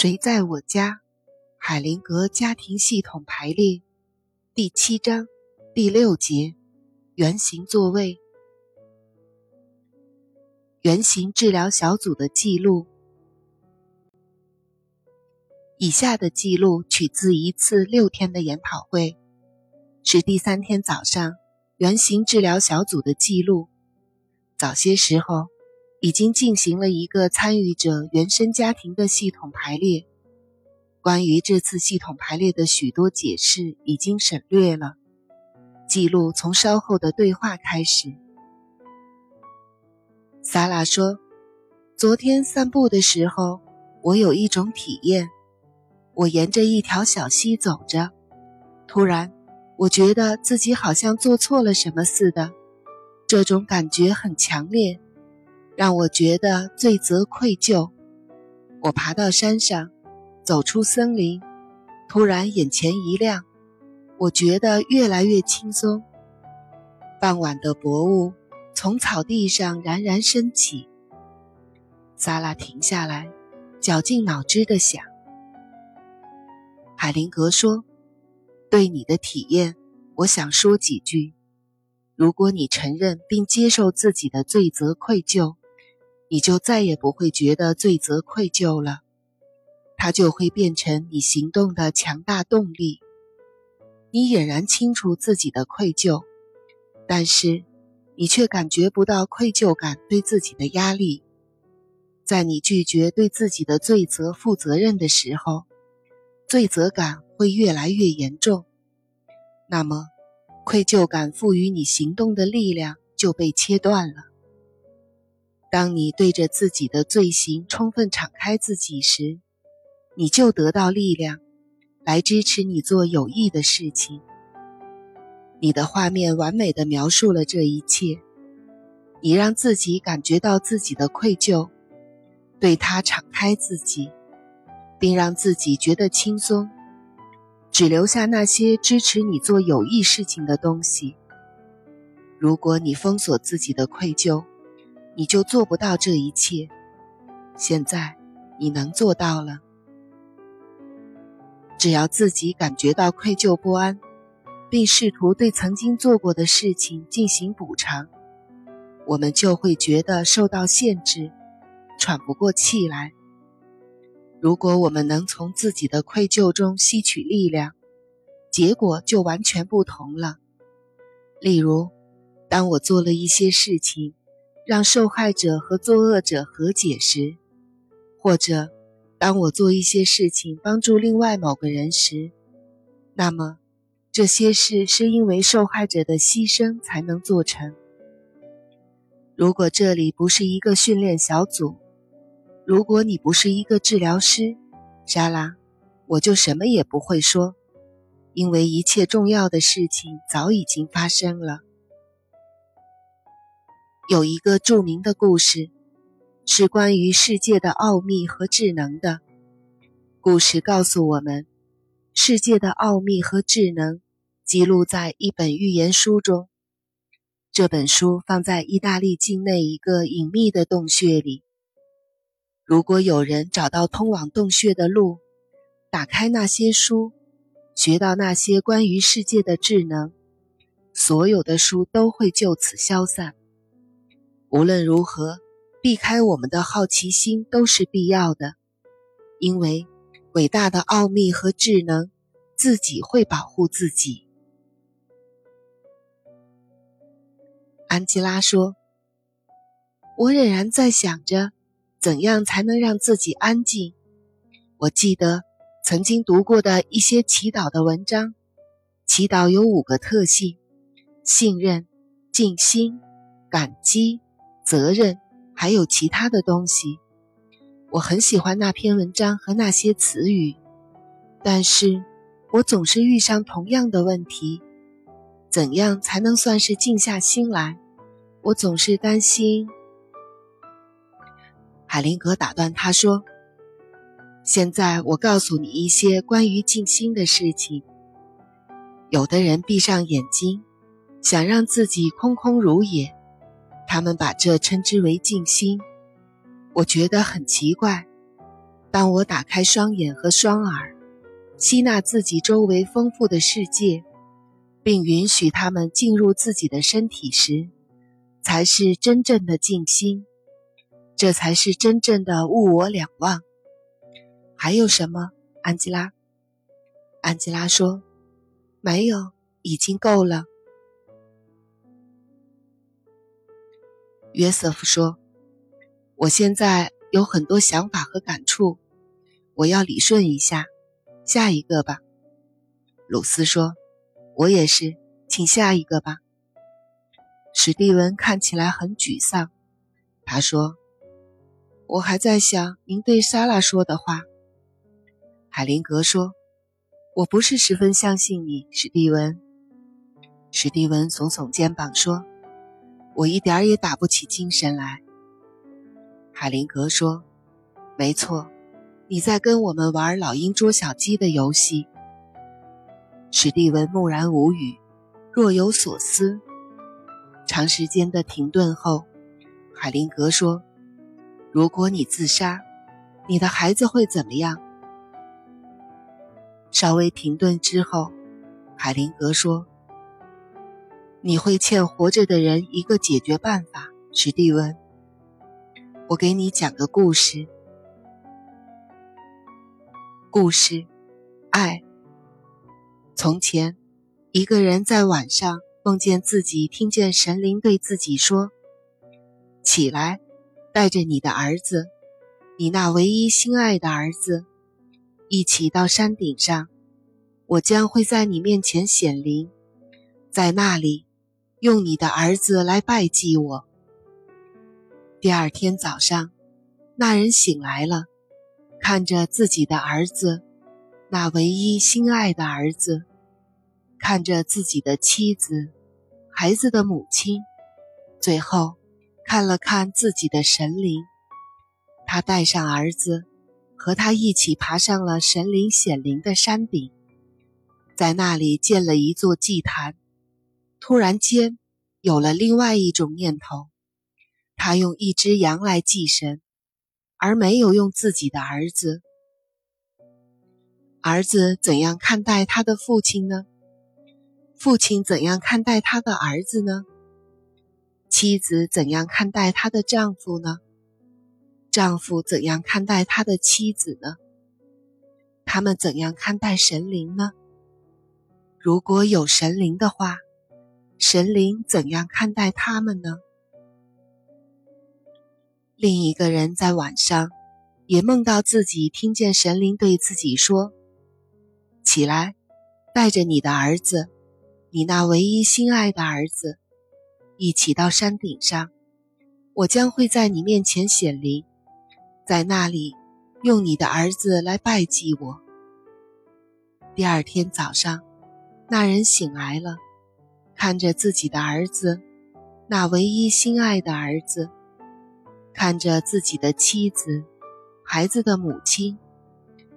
谁在我家？海灵格家庭系统排列，第七章第六节，圆形座位。圆形治疗小组的记录。以下的记录取自一次六天的研讨会，是第三天早上圆形治疗小组的记录。早些时候。已经进行了一个参与者原生家庭的系统排列。关于这次系统排列的许多解释已经省略了。记录从稍后的对话开始。萨拉说：“昨天散步的时候，我有一种体验。我沿着一条小溪走着，突然，我觉得自己好像做错了什么似的。这种感觉很强烈。”让我觉得罪责愧疚。我爬到山上，走出森林，突然眼前一亮，我觉得越来越轻松。傍晚的薄雾从草地上冉冉升起。萨拉停下来，绞尽脑汁地想。海灵格说：“对你的体验，我想说几句。如果你承认并接受自己的罪责愧疚。”你就再也不会觉得罪责愧疚了，它就会变成你行动的强大动力。你俨然清楚自己的愧疚，但是你却感觉不到愧疚感对自己的压力。在你拒绝对自己的罪责负责任的时候，罪责感会越来越严重。那么，愧疚感赋予你行动的力量就被切断了。当你对着自己的罪行充分敞开自己时，你就得到力量，来支持你做有益的事情。你的画面完美的描述了这一切。你让自己感觉到自己的愧疚，对他敞开自己，并让自己觉得轻松，只留下那些支持你做有益事情的东西。如果你封锁自己的愧疚，你就做不到这一切。现在，你能做到了。只要自己感觉到愧疚不安，并试图对曾经做过的事情进行补偿，我们就会觉得受到限制，喘不过气来。如果我们能从自己的愧疚中吸取力量，结果就完全不同了。例如，当我做了一些事情。让受害者和作恶者和解时，或者当我做一些事情帮助另外某个人时，那么这些事是因为受害者的牺牲才能做成。如果这里不是一个训练小组，如果你不是一个治疗师，莎拉，我就什么也不会说，因为一切重要的事情早已经发生了。有一个著名的故事，是关于世界的奥秘和智能的。故事告诉我们，世界的奥秘和智能记录在一本寓言书中。这本书放在意大利境内一个隐秘的洞穴里。如果有人找到通往洞穴的路，打开那些书，学到那些关于世界的智能，所有的书都会就此消散。无论如何，避开我们的好奇心都是必要的，因为伟大的奥秘和智能自己会保护自己。安吉拉说：“我仍然在想着，怎样才能让自己安静。我记得曾经读过的一些祈祷的文章，祈祷有五个特性：信任、静心、感激。”责任，还有其他的东西。我很喜欢那篇文章和那些词语，但是我总是遇上同样的问题：怎样才能算是静下心来？我总是担心。海灵格打断他说：“现在我告诉你一些关于静心的事情。有的人闭上眼睛，想让自己空空如也。”他们把这称之为静心，我觉得很奇怪。当我打开双眼和双耳，吸纳自己周围丰富的世界，并允许他们进入自己的身体时，才是真正的静心。这才是真正的物我两忘。还有什么，安吉拉？安吉拉说：“没有，已经够了。”约瑟夫说：“我现在有很多想法和感触，我要理顺一下。下一个吧。”鲁斯说：“我也是，请下一个吧。”史蒂文看起来很沮丧，他说。我还在想您对莎拉说的话。海灵格说：“我不是十分相信你，史蒂文。”史蒂文耸耸肩膀说：“我一点儿也打不起精神来。”海灵格说：“没错，你在跟我们玩老鹰捉小鸡的游戏。”史蒂文木然无语，若有所思。长时间的停顿后，海灵格说。如果你自杀，你的孩子会怎么样？稍微停顿之后，海灵格说：“你会欠活着的人一个解决办法。”史蒂文，我给你讲个故事。故事，爱。从前，一个人在晚上梦见自己听见神灵对自己说：“起来。”带着你的儿子，你那唯一心爱的儿子，一起到山顶上。我将会在你面前显灵，在那里，用你的儿子来拜祭我。第二天早上，那人醒来了，看着自己的儿子，那唯一心爱的儿子，看着自己的妻子，孩子的母亲，最后。看了看自己的神灵，他带上儿子，和他一起爬上了神灵显灵的山顶，在那里建了一座祭坛。突然间，有了另外一种念头，他用一只羊来祭神，而没有用自己的儿子。儿子怎样看待他的父亲呢？父亲怎样看待他的儿子呢？妻子怎样看待她的丈夫呢？丈夫怎样看待他的妻子呢？他们怎样看待神灵呢？如果有神灵的话，神灵怎样看待他们呢？另一个人在晚上也梦到自己听见神灵对自己说：“起来，带着你的儿子，你那唯一心爱的儿子。”一起到山顶上，我将会在你面前显灵，在那里用你的儿子来拜祭我。第二天早上，那人醒来了，看着自己的儿子，那唯一心爱的儿子，看着自己的妻子，孩子的母亲，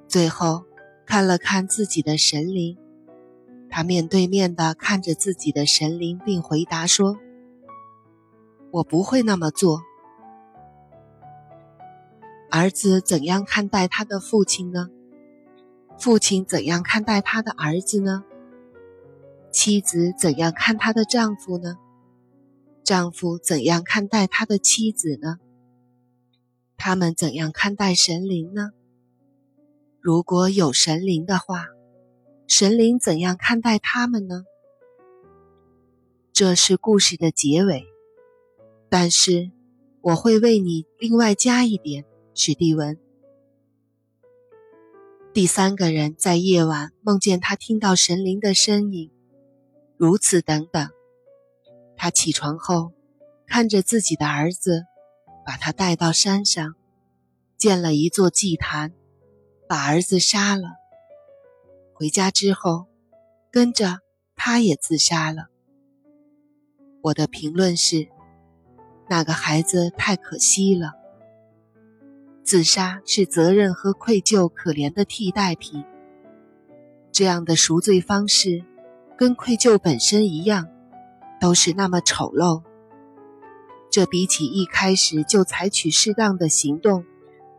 最后看了看自己的神灵。他面对面的看着自己的神灵，并回答说。我不会那么做。儿子怎样看待他的父亲呢？父亲怎样看待他的儿子呢？妻子怎样看她的丈夫呢？丈夫怎样看待他的妻子呢？他们怎样看待神灵呢？如果有神灵的话，神灵怎样看待他们呢？这是故事的结尾。但是，我会为你另外加一点，史蒂文。第三个人在夜晚梦见他听到神灵的声音，如此等等。他起床后，看着自己的儿子，把他带到山上，建了一座祭坛，把儿子杀了。回家之后，跟着他也自杀了。我的评论是。那个孩子太可惜了。自杀是责任和愧疚可怜的替代品。这样的赎罪方式，跟愧疚本身一样都是那么丑陋。这比起一开始就采取适当的行动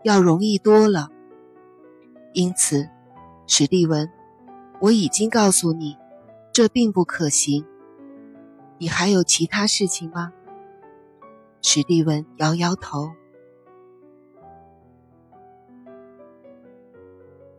要容易多了。因此史蒂文我已经告诉你这并不可行。你还有其他事情吗？史蒂文摇摇头。